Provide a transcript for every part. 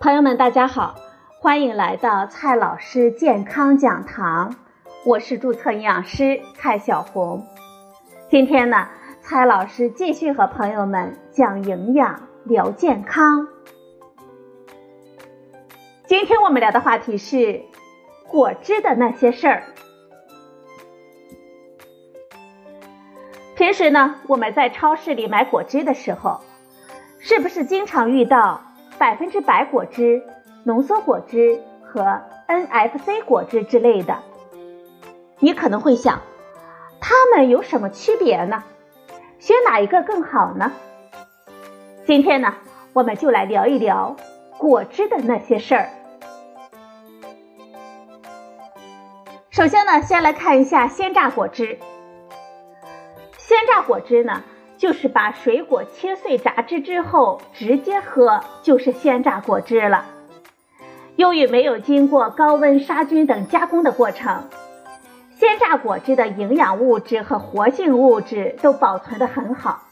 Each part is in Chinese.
朋友们，大家好，欢迎来到蔡老师健康讲堂，我是注册营养师蔡小红。今天呢，蔡老师继续和朋友们讲营养、聊健康。今天我们聊的话题是果汁的那些事儿。平时呢，我们在超市里买果汁的时候，是不是经常遇到？百分之百果汁、浓缩果汁和 NFC 果汁之类的，你可能会想，它们有什么区别呢？选哪一个更好呢？今天呢，我们就来聊一聊果汁的那些事儿。首先呢，先来看一下鲜榨果汁。鲜榨果汁呢？就是把水果切碎榨汁之后直接喝，就是鲜榨果汁了。由于没有经过高温杀菌等加工的过程，鲜榨果汁的营养物质和活性物质都保存的很好。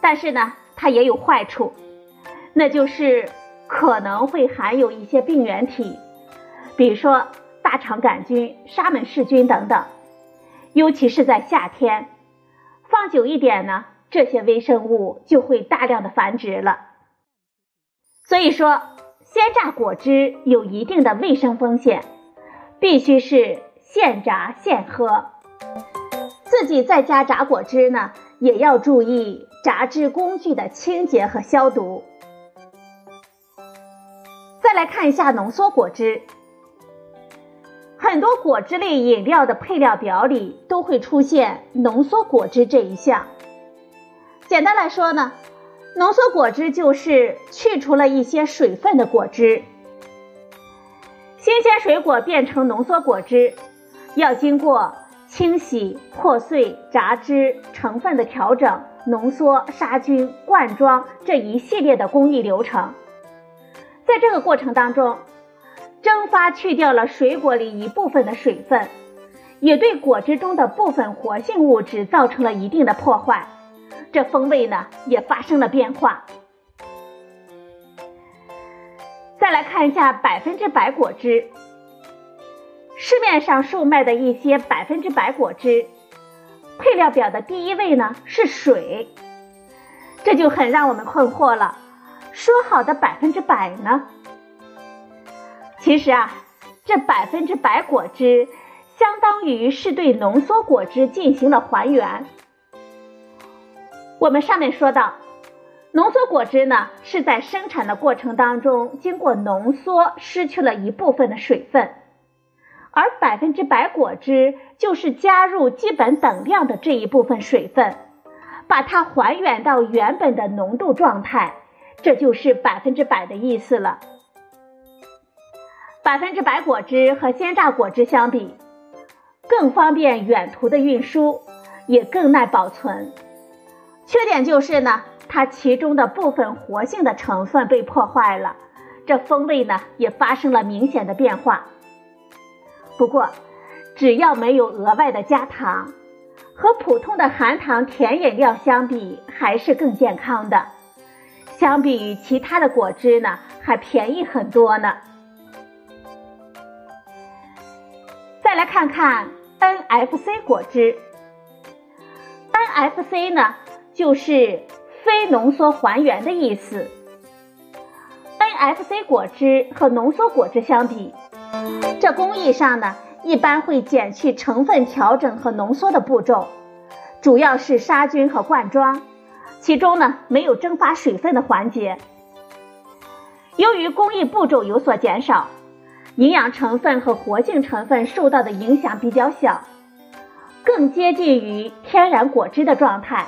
但是呢，它也有坏处，那就是可能会含有一些病原体，比如说大肠杆菌、沙门氏菌等等，尤其是在夏天。放久一点呢，这些微生物就会大量的繁殖了。所以说，鲜榨果汁有一定的卫生风险，必须是现榨现喝。自己在家榨果汁呢，也要注意榨汁工具的清洁和消毒。再来看一下浓缩果汁。很多果汁类饮料的配料表里都会出现浓缩果汁这一项。简单来说呢，浓缩果汁就是去除了一些水分的果汁。新鲜水果变成浓缩果汁，要经过清洗、破碎、榨汁、成分的调整、浓缩、杀菌、灌装这一系列的工艺流程。在这个过程当中，蒸发去掉了水果里一部分的水分，也对果汁中的部分活性物质造成了一定的破坏，这风味呢也发生了变化。再来看一下百分之百果汁，市面上售卖的一些百分之百果汁，配料表的第一位呢是水，这就很让我们困惑了，说好的百分之百呢？其实啊，这百分之百果汁相当于是对浓缩果汁进行了还原。我们上面说到，浓缩果汁呢是在生产的过程当中经过浓缩，失去了一部分的水分，而百分之百果汁就是加入基本等量的这一部分水分，把它还原到原本的浓度状态，这就是百分之百的意思了。百分之百果汁和鲜榨果汁相比，更方便远途的运输，也更耐保存。缺点就是呢，它其中的部分活性的成分被破坏了，这风味呢也发生了明显的变化。不过，只要没有额外的加糖，和普通的含糖甜饮料相比，还是更健康的。相比于其他的果汁呢，还便宜很多呢。看看 NFC 果汁，NFC 呢就是非浓缩还原的意思。NFC 果汁和浓缩果汁相比，这工艺上呢一般会减去成分调整和浓缩的步骤，主要是杀菌和灌装，其中呢没有蒸发水分的环节。由于工艺步骤有所减少。营养成分和活性成分受到的影响比较小，更接近于天然果汁的状态，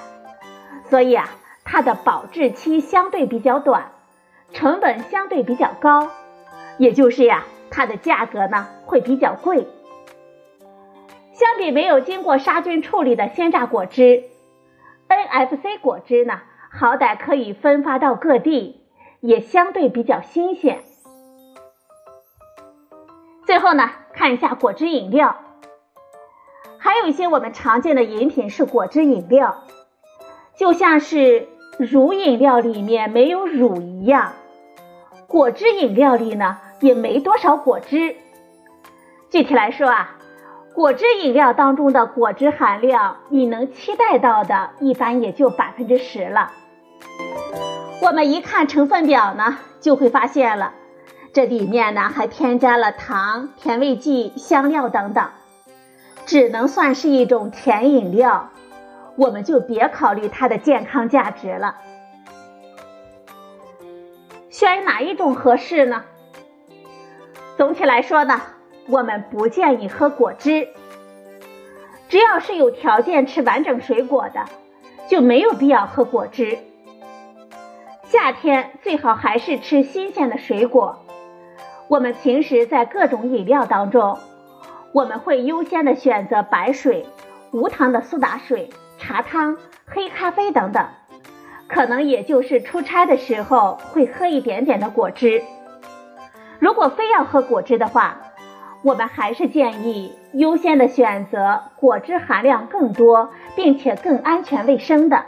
所以啊，它的保质期相对比较短，成本相对比较高，也就是呀，它的价格呢会比较贵。相比没有经过杀菌处理的鲜榨果汁，NFC 果汁呢，好歹可以分发到各地，也相对比较新鲜。然后呢，看一下果汁饮料，还有一些我们常见的饮品是果汁饮料，就像是乳饮料里面没有乳一样，果汁饮料里呢也没多少果汁。具体来说啊，果汁饮料当中的果汁含量，你能期待到的，一般也就百分之十了。我们一看成分表呢，就会发现了，这里面呢还添加了糖、甜味剂、香料等等，只能算是一种甜饮料，我们就别考虑它的健康价值了。选哪一种合适呢？总体来说呢，我们不建议喝果汁。只要是有条件吃完整水果的，就没有必要喝果汁。夏天最好还是吃新鲜的水果。我们平时在各种饮料当中，我们会优先的选择白水、无糖的苏打水、茶汤、黑咖啡等等。可能也就是出差的时候会喝一点点的果汁。如果非要喝果汁的话，我们还是建议优先的选择果汁含量更多并且更安全卫生的。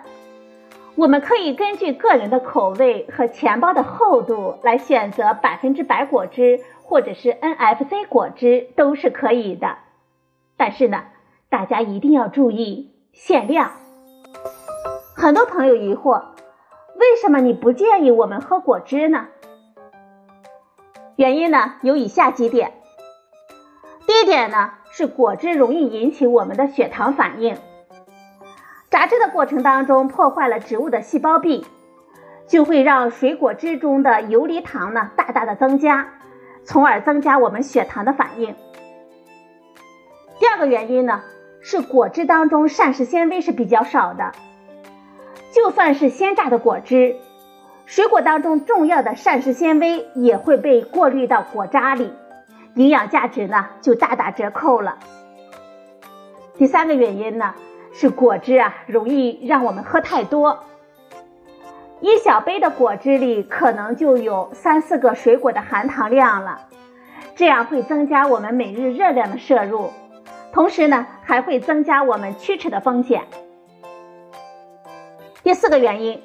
我们可以根据个人的口味和钱包的厚度来选择百分之百果汁或者是 NFC 果汁都是可以的。但是呢，大家一定要注意限量。很多朋友疑惑。为什么你不建议我们喝果汁呢？原因呢有以下几点。第一点呢是果汁容易引起我们的血糖反应，榨汁的过程当中破坏了植物的细胞壁，就会让水果汁中的游离糖呢大大的增加，从而增加我们血糖的反应。第二个原因呢是果汁当中膳食纤维是比较少的。就算是鲜榨的果汁，水果当中重要的膳食纤维也会被过滤到果渣里，营养价值呢就大打折扣了。第三个原因呢是果汁啊容易让我们喝太多，一小杯的果汁里可能就有三四个水果的含糖量了，这样会增加我们每日热量的摄入，同时呢还会增加我们龋齿的风险。第四个原因，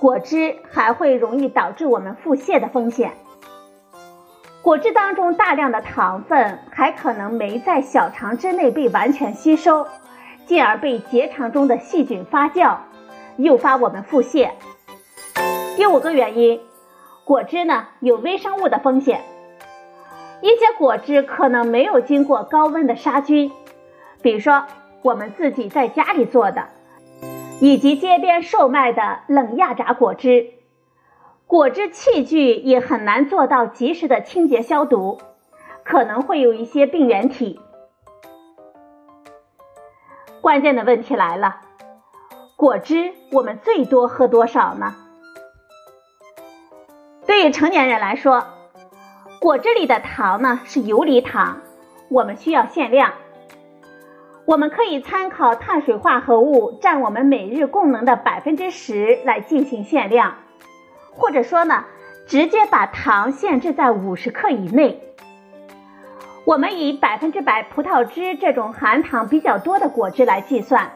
果汁还会容易导致我们腹泻的风险。果汁当中大量的糖分还可能没在小肠之内被完全吸收，进而被结肠中的细菌发酵，诱发我们腹泻。第五个原因，果汁呢有微生物的风险，一些果汁可能没有经过高温的杀菌，比如说我们自己在家里做的。以及街边售卖的冷压榨果汁，果汁器具也很难做到及时的清洁消毒，可能会有一些病原体。关键的问题来了，果汁我们最多喝多少呢？对于成年人来说，果汁里的糖呢是游离糖，我们需要限量。我们可以参考碳水化合物占我们每日供能的百分之十来进行限量，或者说呢，直接把糖限制在五十克以内。我们以百分之百葡萄汁这种含糖比较多的果汁来计算，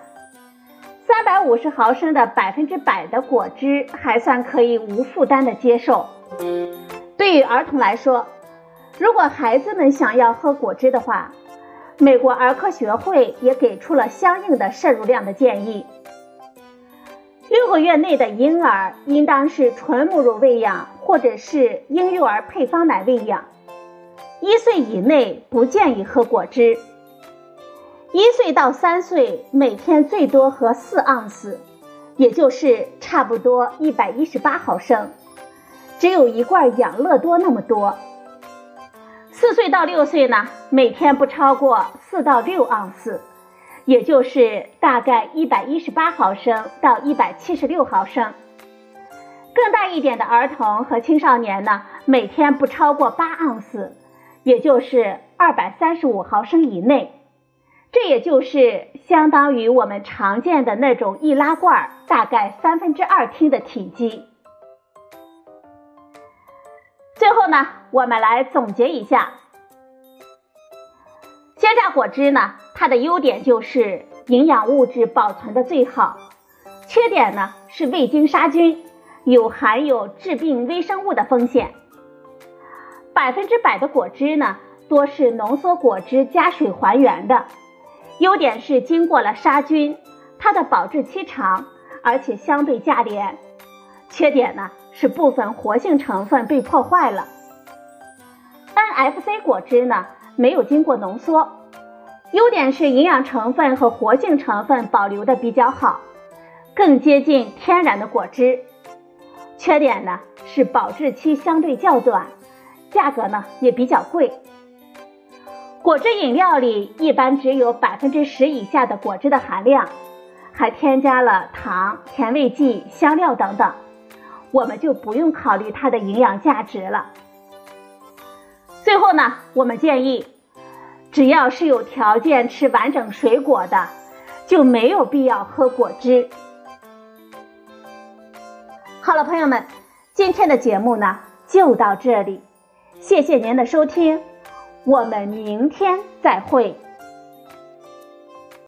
三百五十毫升的百分之百的果汁还算可以无负担的接受。对于儿童来说，如果孩子们想要喝果汁的话，美国儿科学会也给出了相应的摄入量的建议。六个月内的婴儿应当是纯母乳喂养，或者是婴幼儿配方奶喂养。一岁以内不建议喝果汁。一岁到三岁每天最多喝四盎司，也就是差不多一百一十八毫升，只有一罐养乐多那么多。四岁到六岁呢，每天不超过四到六盎司，也就是大概一百一十八毫升到一百七十六毫升。更大一点的儿童和青少年呢，每天不超过八盎司，也就是二百三十五毫升以内。这也就是相当于我们常见的那种易拉罐大概三分之二听的体积。最后呢，我们来总结一下，鲜榨果汁呢，它的优点就是营养物质保存的最好，缺点呢是未经杀菌，有含有致病微生物的风险。百分之百的果汁呢，多是浓缩果汁加水还原的。优点是经过了杀菌，它的保质期长，而且相对价廉。缺点呢是部分活性成分被破坏了。NFC 果汁呢没有经过浓缩，优点是营养成分和活性成分保留的比较好，更接近天然的果汁。缺点呢是保质期相对较短，价格呢也比较贵。果汁饮料里一般只有百分之十以下的果汁的含量，还添加了糖、甜味剂、香料等等，我们就不用考虑它的营养价值了。最后呢，我们建议，只要是有条件吃完整水果的，就没有必要喝果汁。好了，朋友们，今天的节目呢就到这里，谢谢您的收听。我们明天再会。